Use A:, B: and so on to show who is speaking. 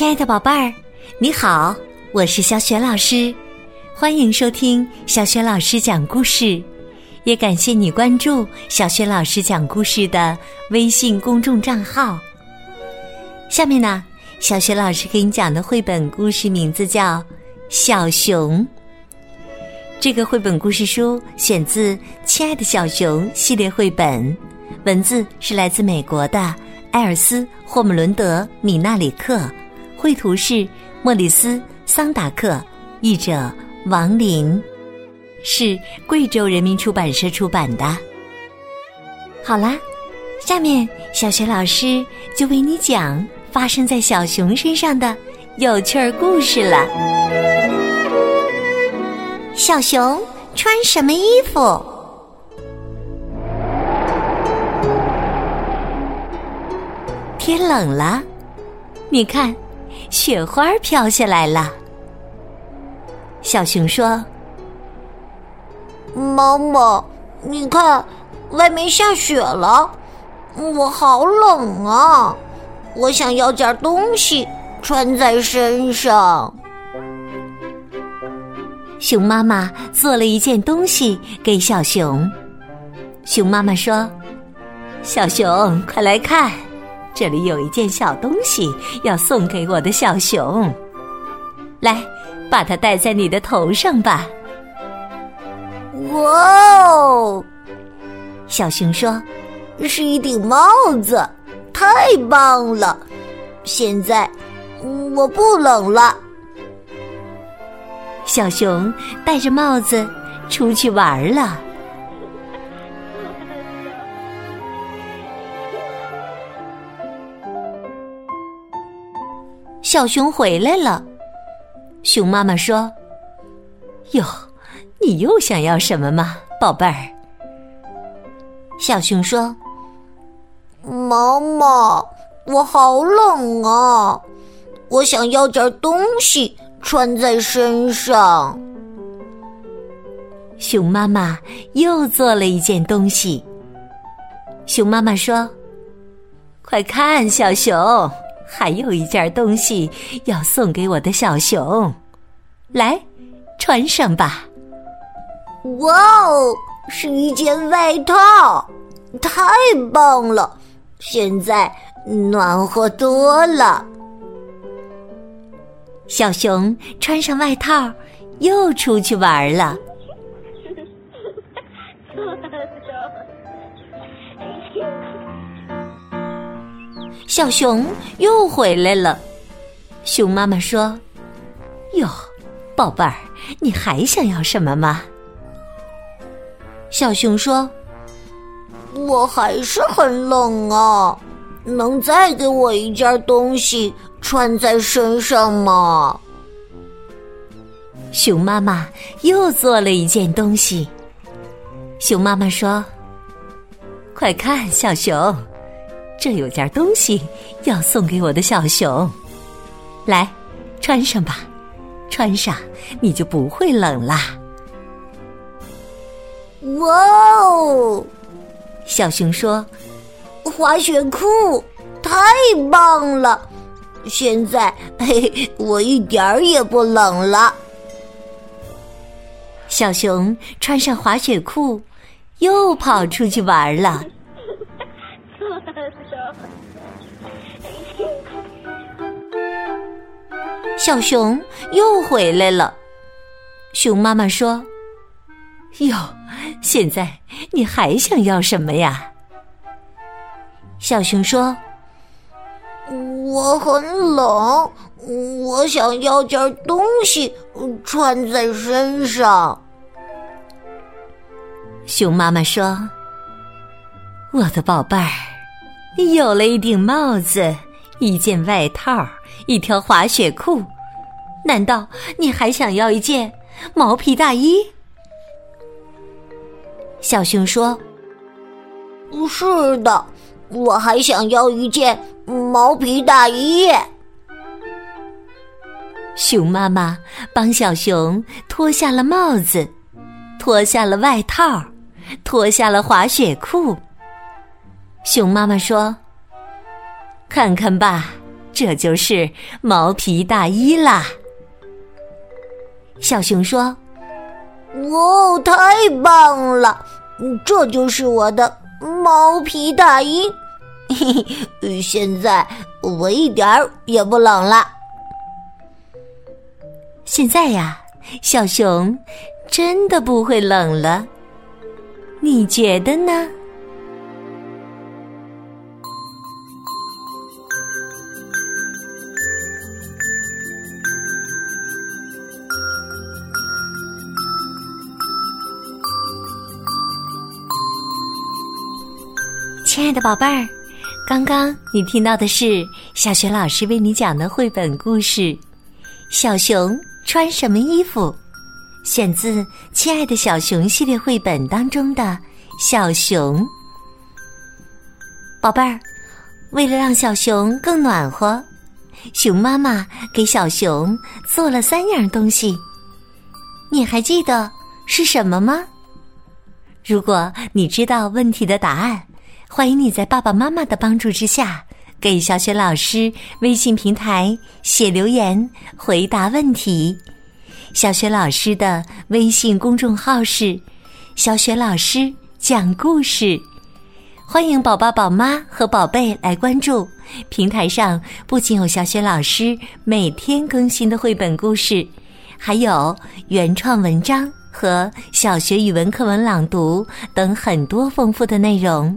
A: 亲爱的宝贝儿，你好，我是小雪老师，欢迎收听小雪老师讲故事，也感谢你关注小雪老师讲故事的微信公众账号。下面呢，小雪老师给你讲的绘本故事名字叫《小熊》。这个绘本故事书选自《亲爱的小熊》系列绘本，文字是来自美国的埃尔斯·霍姆伦德·米纳里克，绘图是莫里斯·桑达克，译者王林，是贵州人民出版社出版的。好啦，下面小学老师就为你讲发生在小熊身上的有趣儿故事了。小熊穿什么衣服？天冷了，你看，雪花飘下来了。小熊说：“
B: 妈妈，你看，外面下雪了，我好冷啊！我想要件东西穿在身上。”
A: 熊妈妈做了一件东西给小熊。熊妈妈说：“小熊，快来看，这里有一件小东西要送给我的小熊。来，把它戴在你的头上吧。”
B: 哇哦！
A: 小熊说：“
B: 是一顶帽子，太棒了！现在我不冷了。”
A: 小熊戴着帽子出去玩了。小熊回来了，熊妈妈说：“哟，你又想要什么吗，宝贝儿？”小熊说：“
B: 妈妈，我好冷啊，我想要点东西。”穿在身上。
A: 熊妈妈又做了一件东西。熊妈妈说：“快看，小熊，还有一件东西要送给我的小熊，来，穿上吧。”
B: 哇哦，是一件外套，太棒了！现在暖和多了。
A: 小熊穿上外套，又出去玩了。小熊又回来了。熊妈妈说：“哟，宝贝儿，你还想要什么吗？”小熊说：“
B: 我还是很冷啊，能再给我一件东西？”穿在身上吗？
A: 熊妈妈又做了一件东西。熊妈妈说：“快看，小熊，这有件东西要送给我的小熊，来，穿上吧，穿上你就不会冷啦。”
B: 哇哦！
A: 小熊说：“
B: 滑雪裤太棒了！”现在，嘿嘿，我一点儿也不冷了。
A: 小熊穿上滑雪裤，又跑出去玩了。小熊又回来了。熊妈妈说：“哟，现在你还想要什么呀？”小熊说。
B: 我很冷，我想要件东西穿在身上。
A: 熊妈妈说：“我的宝贝儿，你有了一顶帽子，一件外套，一条滑雪裤，难道你还想要一件毛皮大衣？”小熊说：“
B: 是的，我还想要一件。”毛皮大衣。
A: 熊妈妈帮小熊脱下了帽子，脱下了外套，脱下了滑雪裤。熊妈妈说：“看看吧，这就是毛皮大衣啦。小熊说：“
B: 哇，太棒了！这就是我的毛皮大衣，嘿嘿，现在我一点儿也不冷了。
A: 现在呀，小熊真的不会冷了，你觉得呢？”亲爱的宝贝儿，刚刚你听到的是小雪老师为你讲的绘本故事《小熊穿什么衣服》，选自《亲爱的小熊》系列绘本当中的小熊。宝贝儿，为了让小熊更暖和，熊妈妈给小熊做了三样东西，你还记得是什么吗？如果你知道问题的答案。欢迎你在爸爸妈妈的帮助之下，给小雪老师微信平台写留言回答问题。小雪老师的微信公众号是“小雪老师讲故事”，欢迎宝宝、宝妈和宝贝来关注。平台上不仅有小雪老师每天更新的绘本故事，还有原创文章和小学语文课文朗读等很多丰富的内容。